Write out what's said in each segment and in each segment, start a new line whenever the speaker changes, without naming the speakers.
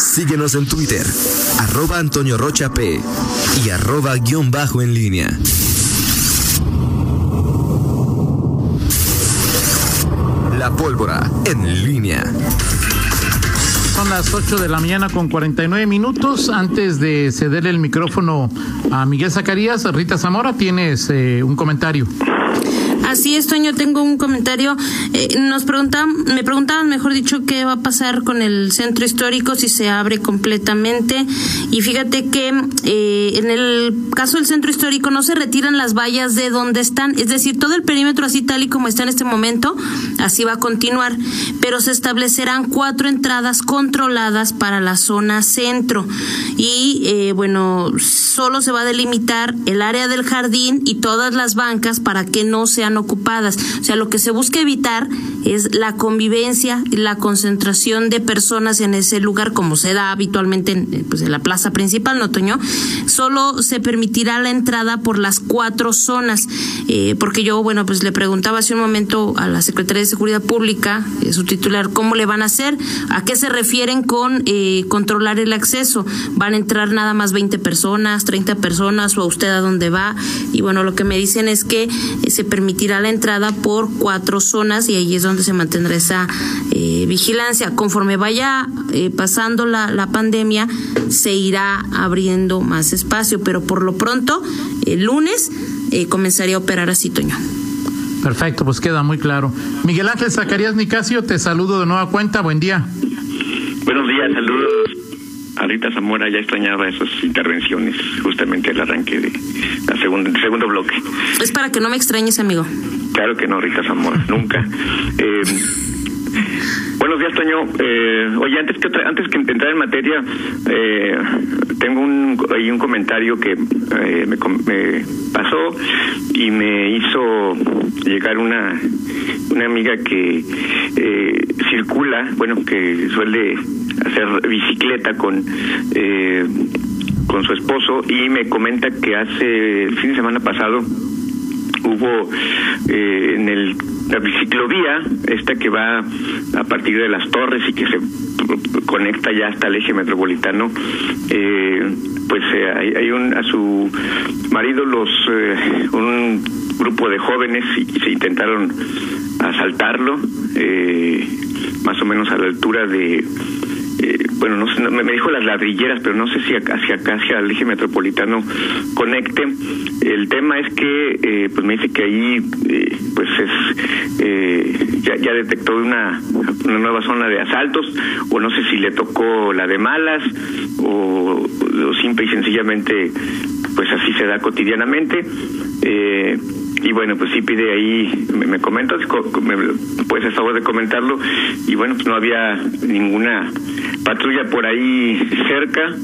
Síguenos en Twitter, arroba Antonio Rocha P y arroba guion bajo en línea. La pólvora en línea.
Son las 8 de la mañana con 49 minutos. Antes de ceder el micrófono a Miguel Zacarías, Rita Zamora, tienes eh, un comentario.
Así es, Toño, tengo un comentario. Eh, nos preguntaban, me preguntaban, mejor dicho, qué va a pasar con el centro histórico si se abre completamente. Y fíjate que eh, en el caso del centro histórico no se retiran las vallas de donde están, es decir, todo el perímetro así tal y como está en este momento, así va a continuar, pero se establecerán cuatro entradas controladas para la zona centro. Y eh, bueno, solo se va a delimitar el área del jardín y todas las bancas para que no sean ocupadas. O sea, lo que se busca evitar es la convivencia y la concentración de personas en ese lugar, como se da habitualmente en, pues, en la plaza principal, ¿no, Toño? Solo se permitirá la entrada por las cuatro zonas, eh, porque yo, bueno, pues le preguntaba hace un momento a la Secretaría de Seguridad Pública, eh, su titular, cómo le van a hacer, a qué se refieren con eh, controlar el acceso. ¿Van a entrar nada más 20 personas, 30 personas o a usted a dónde va? Y bueno, lo que me dicen es que se permitirá la entrada por cuatro zonas y ahí es donde se mantendrá esa vigilancia. Conforme vaya pasando la, la pandemia, se irá abriendo más espacio, pero por lo pronto, el lunes eh, comenzaría a operar así, Toño.
Perfecto, pues queda muy claro. Miguel Ángel Zacarías Nicasio, te saludo de nueva cuenta, buen día.
Buenos días, saludos. A Rita Zamora ya extrañaba esas intervenciones, justamente el arranque de la segunda, el segundo bloque.
Es para que no me extrañes, amigo.
Claro que no, Rita Zamora, nunca. Eh, Buenos días, Toño. Eh, oye, antes que antes que entrar en materia, eh, tengo un ahí un comentario que eh, me, me, pasó y me hizo llegar una una amiga que eh, circula, bueno, que suele hacer bicicleta con eh, con su esposo y me comenta que hace el fin de semana pasado hubo eh, en el la biciclovía, esta que va a partir de las torres y que se conecta ya hasta el eje metropolitano, eh, pues eh, hay, hay, un a su marido los eh, un grupo de jóvenes y, se intentaron asaltarlo eh, más o menos a la altura de eh, bueno, no sé, me dijo las ladrilleras, pero no sé si hacia acá, hacia el eje metropolitano conecte. El tema es que, eh, pues me dice que ahí, eh, pues es, eh, ya, ya detectó una, una nueva zona de asaltos, o no sé si le tocó la de malas, o, o simple y sencillamente, pues así se da cotidianamente. Eh, y bueno, pues sí pide ahí, me, me comentas, me, pues a favor de comentarlo, y bueno, pues no había ninguna patrulla por ahí cerca.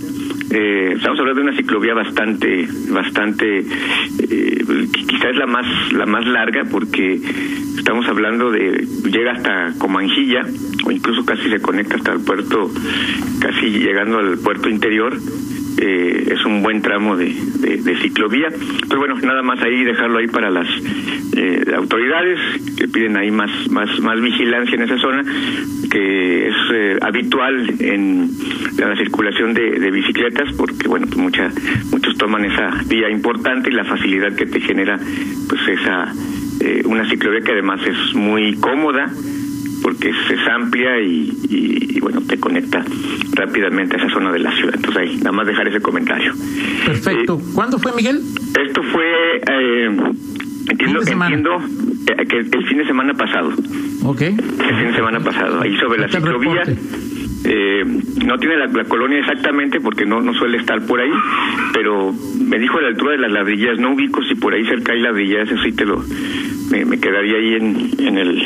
Eh, estamos hablando de una ciclovía bastante, bastante, eh, quizás es la más, la más larga porque estamos hablando de, llega hasta Comanjilla o incluso casi se conecta hasta el puerto, casi llegando al puerto interior eh, es un buen tramo de, de, ciclovía. Pero bueno, nada más ahí dejarlo ahí para las eh, autoridades que piden ahí más, más, más vigilancia en esa zona, que es eh, habitual en la circulación de, de bicicletas, porque bueno, pues mucha, muchos toman esa vía importante y la facilidad que te genera pues esa eh, una ciclovía que además es muy cómoda porque es, amplia y, y, y, bueno, te conecta rápidamente a esa zona de la ciudad. Entonces ahí, nada más dejar ese comentario.
Perfecto. Eh, ¿Cuándo fue, Miguel?
Esto fue, eh, entiendo, entiendo eh, que el fin de semana pasado.
Ok.
El fin de semana pasado, ahí sobre la ciclovía. Eh, no tiene la, la, colonia exactamente porque no, no suele estar por ahí, pero me dijo a la altura de las ladrillas, no ubico si por ahí cerca hay ladrillas, eso sí te lo, me, me quedaría ahí en, en el,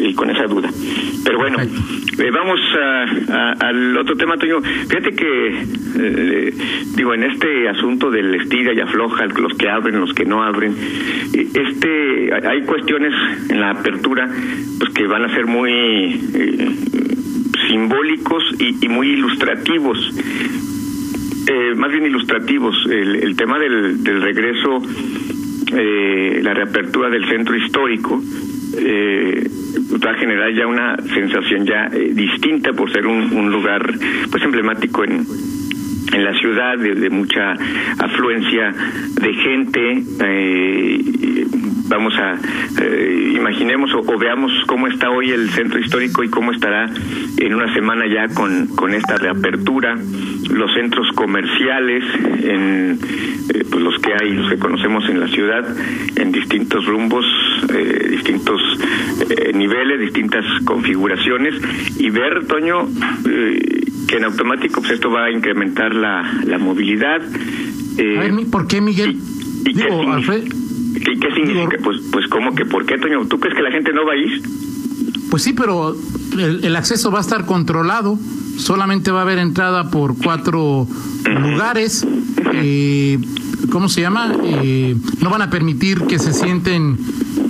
y con esa duda. Pero bueno, eh, vamos a, a, al otro tema, Toño. Fíjate que, eh, digo, en este asunto del estira y afloja, los que abren, los que no abren, este hay cuestiones en la apertura pues que van a ser muy eh, simbólicos y, muy ilustrativos. Eh, más bien ilustrativos. El, tema del, regreso, eh, la reapertura del centro histórico, eh, va a generar ya una sensación ya distinta por ser un, un lugar pues emblemático en en la ciudad de, mucha afluencia de gente eh, vamos a eh, imaginemos o, veamos cómo está hoy el centro histórico y cómo estará en una semana ya con, con esta reapertura los centros comerciales en eh, pues los que hay los que conocemos en la ciudad en distintos rumbos eh, distintos niveles distintas configuraciones y ver Toño que en automático pues esto va a incrementar la, la movilidad
¿por qué Miguel?
Digo, Alfred, ¿Qué, qué significa? pues, pues, ¿cómo que por qué, Toño? ¿Tú crees que la gente no va a ir?
Pues sí, pero el, acceso va a estar controlado. Solamente va a haber entrada por cuatro lugares. Eh, ¿Cómo se llama? Eh, no van a permitir que se sienten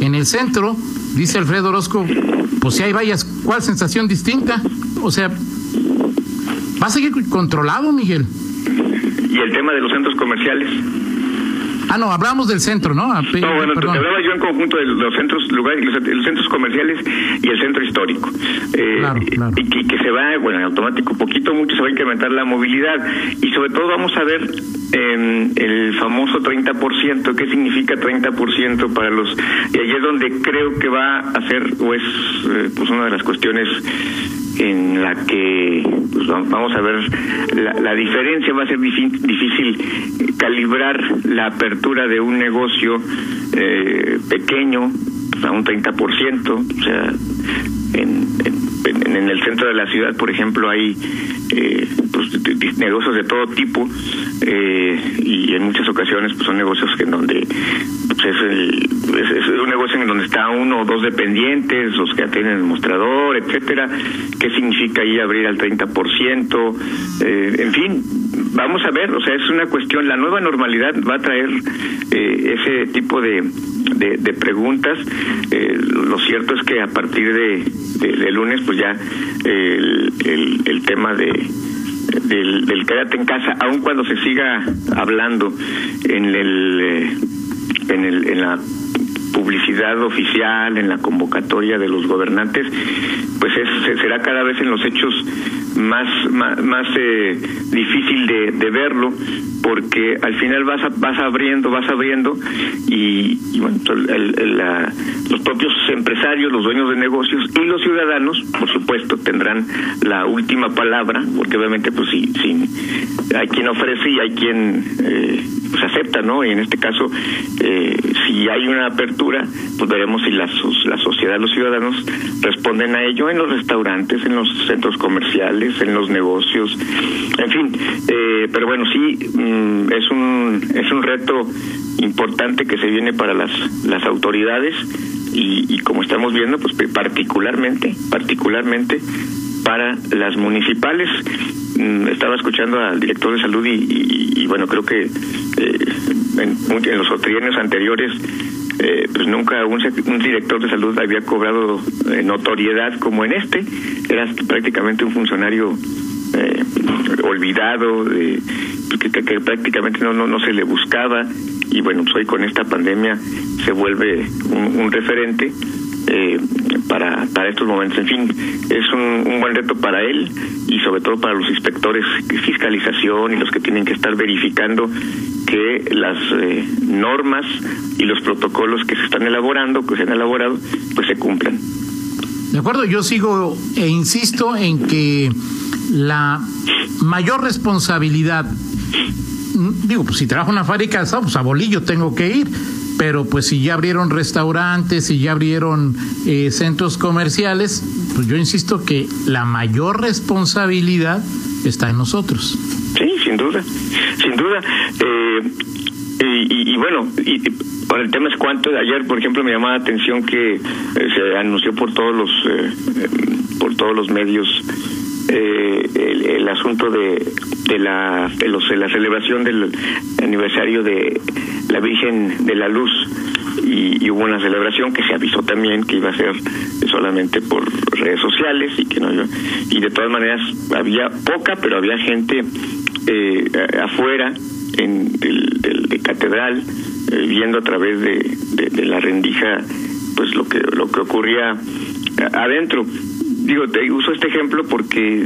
en el centro. Dice Alfredo Orozco, pues si hay vallas, ¿cuál sensación distinta? O sea, va a seguir controlado, Miguel.
¿Y el tema de los centros comerciales?
Ah, no, hablamos del centro, ¿no?
no, bueno, te hablaba yo en conjunto de los centros lugares, los, centros comerciales y el centro histórico. Eh, Y que, se va, bueno, en automático, poquito, mucho se va a incrementar la movilidad. Y sobre todo vamos a ver eh, el famoso 30%, ¿qué significa 30% para los... Y ahí es donde creo que va a ser, o es eh, pues una de las cuestiones en la que pues, vamos a ver la, diferencia va a ser difícil, calibrar la apertura de un negocio eh, pequeño pues, a un 30%, o sea, en, en, en, el centro de la ciudad, por ejemplo, hay eh, pues, negocios de todo tipo eh, y en muchas ocasiones pues, son negocios en donde pues, es, es, un negocio en donde está uno o dos dependientes, los que atienden el mostrador, etcétera. ¿Qué significa ahí abrir al 30%? Eh, en fin, vamos a ver, o sea, es una cuestión, la nueva normalidad va a traer eh, ese tipo de, de, preguntas. Eh, lo cierto es que a partir de, de, lunes, pues ya el, el, el tema de del, del en casa, aun cuando se siga hablando en el, eh, en, el en la publicidad oficial, en la convocatoria de los gobernantes, pues es, será cada vez en los hechos más más, eh, difícil de, de, verlo porque al final vas vas abriendo vas abriendo y, bueno los propios empresarios los dueños de negocios y los ciudadanos por supuesto tendrán la última palabra porque obviamente pues sí, sí hay quien ofrece y hay quien eh, pues acepta no y en este caso eh, si hay una apertura pues veremos si la, la sociedad los ciudadanos responden a ello en los restaurantes en los centros comerciales en los negocios, en fin, eh, pero bueno, sí, mm, es, un, es un reto importante que se viene para las, las autoridades y, como estamos viendo, pues particularmente, particularmente para las municipales. Mm, estaba escuchando al director de salud y, bueno, creo que eh, en, los trienios anteriores eh, pues nunca un, un, director de salud había cobrado eh, notoriedad como en este. Era prácticamente un funcionario eh, olvidado, que, que, prácticamente no, no, no se le buscaba. Y bueno, pues hoy con esta pandemia se vuelve un referente. Eh, para, para estos momentos. En fin, es un, un, buen reto para él y sobre todo para los inspectores fiscalización y los que tienen que estar verificando que las eh, normas y los protocolos que se están elaborando, que se han elaborado, pues se cumplan.
De acuerdo, yo sigo e insisto en que la mayor responsabilidad, digo, pues si trabajo en una fábrica, pues a bolillo tengo que ir, pero pues si ya abrieron restaurantes, si ya abrieron eh, centros comerciales, pues yo insisto que la mayor responsabilidad está en nosotros.
Sí, sin duda, sin duda. Eh, y, bueno, y, para el tema es cuánto. Ayer, por ejemplo, me llamaba la atención que eh, se anunció por todos los por todos los medios el, asunto de, de la de, los, de la celebración del aniversario de la Virgen de la Luz. Y, hubo una celebración que se avisó también que iba a ser solamente por redes sociales y que no y de todas maneras había poca pero había gente eh, afuera en del, de catedral eh, viendo a través de, de, la rendija pues lo que lo que ocurría adentro. Digo te uso este ejemplo porque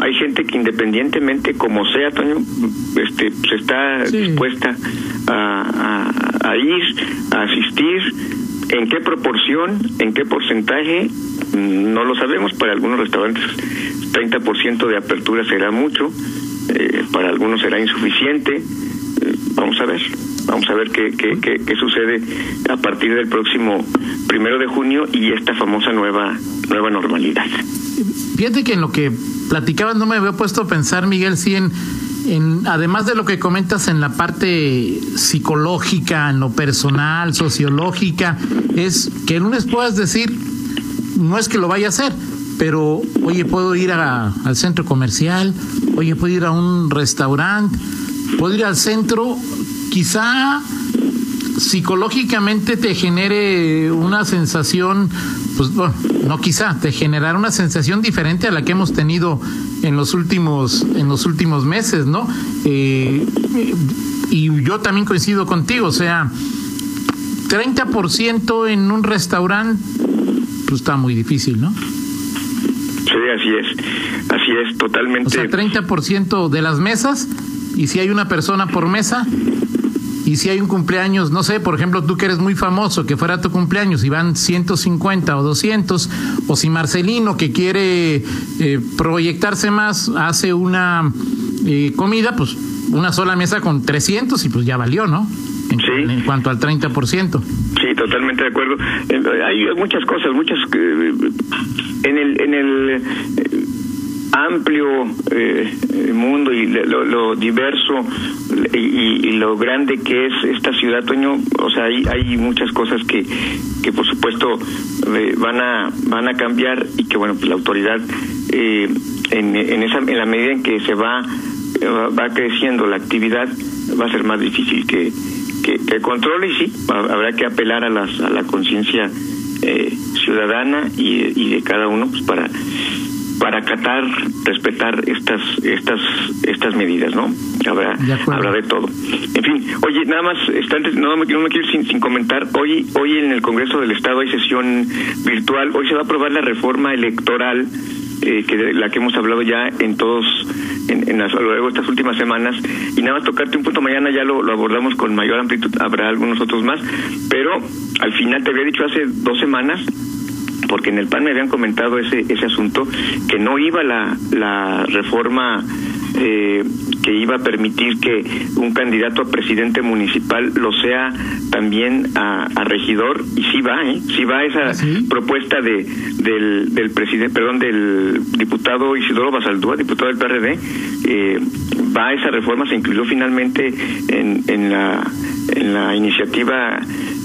hay gente que independientemente como sea Toño este se está dispuesta a, ir a asistir en qué proporción en qué porcentaje no lo sabemos para algunos restaurantes 30% de apertura será mucho eh, para algunos será insuficiente. Eh, vamos a ver, vamos a ver qué, qué, qué, sucede a partir del próximo primero de junio y esta famosa nueva, nueva normalidad.
Fíjate que en lo que platicabas no me había puesto a pensar, Miguel, si en, en, además de lo que comentas en la parte psicológica, en lo personal, sociológica, es que el lunes puedas decir, no es que lo vaya a hacer, pero oye, puedo ir al centro comercial, oye, puedo ir a un restaurante, puedo ir al centro, quizá psicológicamente te genere una sensación, pues bueno, no quizá, te generará una sensación diferente a la que hemos tenido en los últimos, en los últimos meses, ¿no? Eh, y yo también coincido contigo, o sea, 30% en un restaurante, pues está muy difícil, ¿no?
Sí, así es. Así es, totalmente. O
sea, 30% de las mesas, y si hay una persona por mesa, y si hay un cumpleaños, no sé, por ejemplo, tú que eres muy famoso, que fuera tu cumpleaños y van 150 o 200, o si Marcelino que quiere eh, proyectarse más hace una eh, comida, pues una sola mesa con 300 y pues ya valió, ¿no? En,
sí.
en cuanto al 30%.
Sí, totalmente de acuerdo. Eh, hay muchas cosas, muchas en el en el eh, amplio eh, mundo y lo, diverso y, lo grande que es esta ciudad, Toño, o sea, hay, hay muchas cosas que, que por supuesto eh, van a van a cambiar y que bueno, pues la autoridad en, en esa en la medida en que se va va creciendo la actividad va a ser más difícil que que, que controle y sí habrá que apelar a las a la conciencia eh, ciudadana y, y, de cada uno pues para para acatar, respetar estas estas estas medidas, ¿no? Habrá habrá de todo. En fin, oye, nada más, no, me, no me quiero sin, sin comentar. Hoy hoy en el Congreso del Estado hay sesión virtual. Hoy se va a aprobar la reforma electoral eh, que la que hemos hablado ya en todos en, en las, a lo largo de estas últimas semanas y nada más tocarte un punto mañana ya lo, lo abordamos con mayor amplitud habrá algunos otros más pero al final te había dicho hace dos semanas porque en el PAN me habían comentado ese ese asunto que no iba la la reforma eh, que iba a permitir que un candidato a presidente municipal lo sea también a, regidor y sí va, ¿eh? sí va esa ¿Ah, propuesta de del, del presidente, perdón, del diputado Isidoro Basaldúa, diputado del PRD, eh, va esa reforma, se incluyó finalmente en, en la en la iniciativa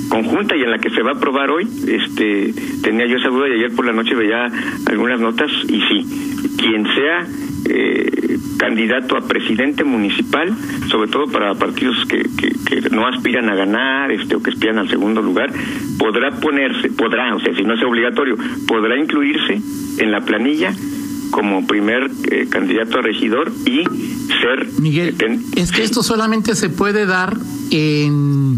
conjunta y en la que se va a aprobar hoy, este tenía yo esa duda y ayer por la noche veía algunas notas y sí, quien sea eh, candidato a presidente municipal, sobre todo para partidos que, que, no aspiran a ganar este, o que aspiran al segundo lugar, podrá ponerse, podrá, o sea, si no es obligatorio, podrá incluirse en la planilla como primer eh, candidato a regidor y ser...
Miguel, es que esto solamente se puede dar en...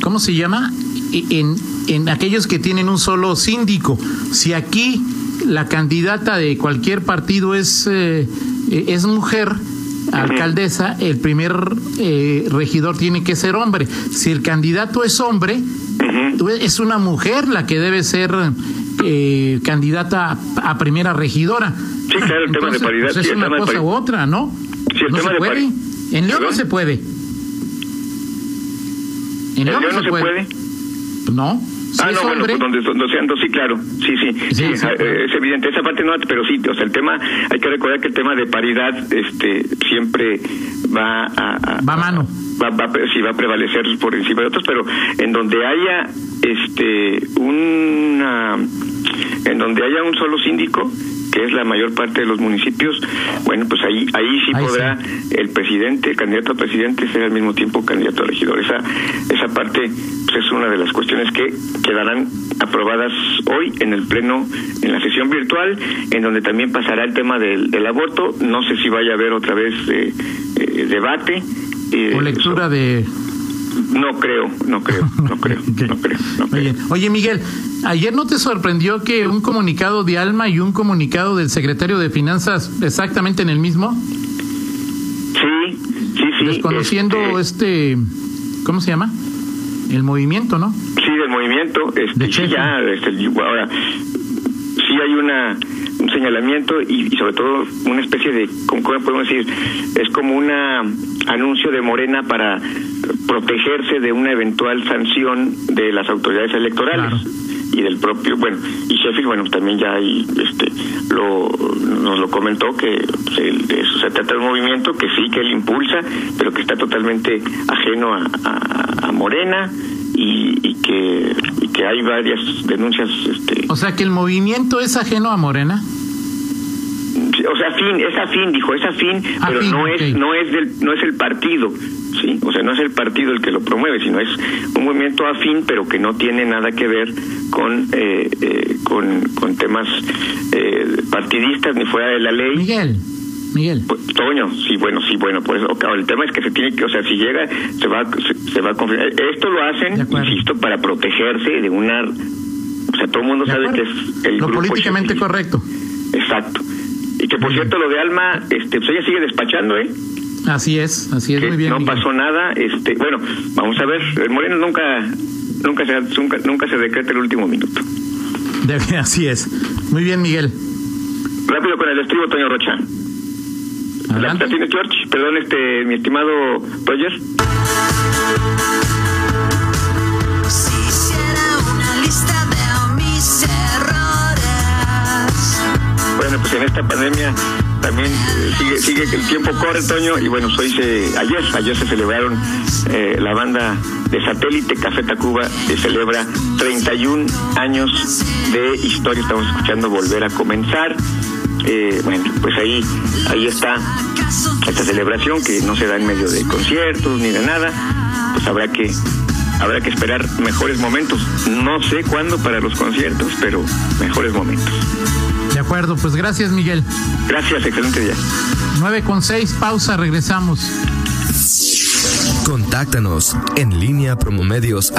¿Cómo se llama? En, en aquellos que tienen un solo síndico. Si aquí la candidata de cualquier partido es, eh, es mujer, alcaldesa, el primer eh, regidor tiene que ser hombre. Si el candidato es hombre, es una mujer la que debe ser eh, candidata a, primera regidora.
Sí, claro, el tema de paridad.
Pues es una cosa u otra, ¿no?
Sí, el no
se puede. En León no se puede.
En León no se puede.
No
ah, no, bueno, pues donde, donde dos, sí, claro, sí, sí, sí, eh, es evidente, esa parte no, pero sí, o sea, el tema, hay que recordar que el tema de paridad, este, siempre va a...
va a mano.
Va, va, sí, va a prevalecer por encima de otros, pero en donde haya, este, una, en donde haya un solo síndico, que es la mayor parte de los municipios, bueno, pues ahí ahí sí podrá el presidente, el candidato a presidente, ser al mismo tiempo candidato a regidor. Esa, esa parte pues, es una de las cuestiones que quedarán aprobadas hoy en el Pleno, en la sesión virtual, en donde también pasará el tema del, del aborto. No sé si vaya a haber otra vez eh, eh, debate.
Eh, o lectura de
No creo, no creo, no creo, no creo. No creo.
Oye, Miguel, ayer no te sorprendió que un comunicado de Alma y un comunicado del secretario de Finanzas exactamente en el mismo?
Sí, sí, sí.
Desconociendo este, este ¿cómo se llama? El movimiento, ¿no?
Sí, del movimiento. Este,
De
sí, ya, este, ahora, sí hay una un señalamiento y, y sobre todo una especie de, ¿cómo podemos decir? Es como un anuncio de Morena para protegerse de una eventual sanción de las autoridades electorales.
Claro.
y del propio bueno y Sheffield bueno también ya ahí este lo nos lo comentó que pues, el- eso se trata de un movimiento que sí que él impulsa pero que está totalmente ajeno a, a- a Morena y, y que y que hay varias denuncias este
O sea que el movimiento es ajeno a Morena.
o sea afín es afín dijo es afín pero no es no es del no es el partido sí o sea no es el partido el que lo promueve sino es un movimiento afín pero que no tiene nada que ver con eh, eh, con, con temas eh, partidistas ni fuera de la ley.
Miguel, Miguel.
Pues, Toño, sí, bueno, sí, bueno, por eso, claro, el tema es que se tiene que, o sea, si llega, se va, se, se va a confirmar. Esto lo hacen, insisto, para protegerse de una, o sea, todo el mundo
¿De
sabe que es el
Lo
grupo
políticamente correcto.
Exacto. Y que por cierto, lo de Alma, este, pues ella sigue despachando, ¿eh?
Así es, así es,
que
muy bien.
no
Miguel.
pasó nada, este, bueno, vamos a ver, el Moreno nunca, nunca se, nunca, nunca se decreta el último minuto.
De- así es. Muy bien, Miguel.
Rápido con el estribo, Toño Rocha. ¿La, tienes, George? Perdón, este, mi estimado Roger. Bueno, pues en esta pandemia también eh, sigue, sigue que el tiempo corre, Toño, y bueno, hoy se, ayer, ayer se celebraron eh, la banda de satélite Café Tacuba que celebra 31 años de historia. Estamos escuchando Volver a Comenzar. Eh, bueno, pues ahí, ahí está esta celebración que no se da en medio de conciertos ni de nada. Pues habrá que habrá que esperar mejores momentos. No sé cuándo para los conciertos, pero mejores momentos.
De acuerdo, pues gracias, Miguel.
Gracias, excelente día.
9 con 6, pausa, regresamos.
Contáctanos en línea promomedios